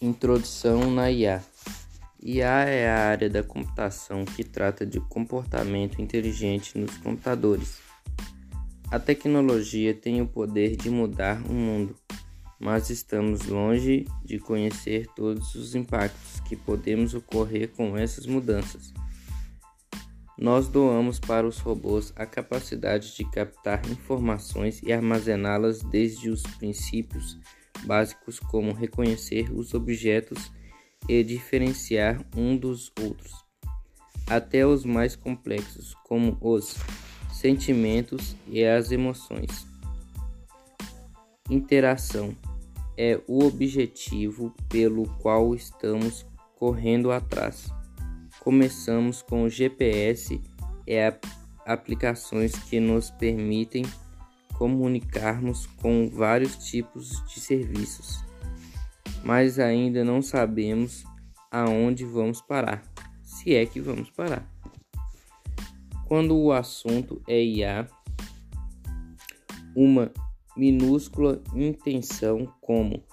Introdução na IA. IA é a área da computação que trata de comportamento inteligente nos computadores. A tecnologia tem o poder de mudar o mundo, mas estamos longe de conhecer todos os impactos que podemos ocorrer com essas mudanças. Nós doamos para os robôs a capacidade de captar informações e armazená-las desde os princípios básicos como reconhecer os objetos e diferenciar um dos outros, até os mais complexos, como os sentimentos e as emoções. Interação é o objetivo pelo qual estamos correndo atrás. Começamos com o GPS e aplicações que nos permitem comunicarmos com vários tipos de serviços, mas ainda não sabemos aonde vamos parar, se é que vamos parar. Quando o assunto é IA, uma minúscula intenção como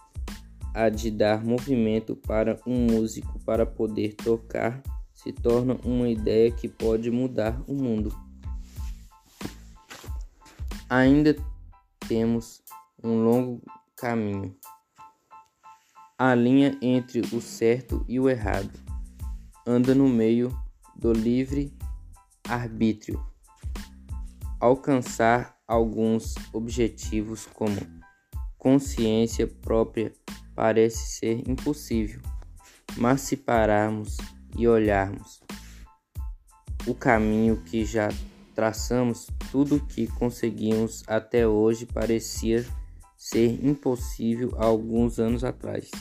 a de dar movimento para um músico para poder tocar se torna uma ideia que pode mudar o mundo. Ainda temos um longo caminho. A linha entre o certo e o errado anda no meio do livre arbítrio. Alcançar alguns objetivos como consciência própria parece ser impossível, mas se pararmos e olharmos o caminho que já traçamos, tudo o que conseguimos até hoje parecia ser impossível há alguns anos atrás.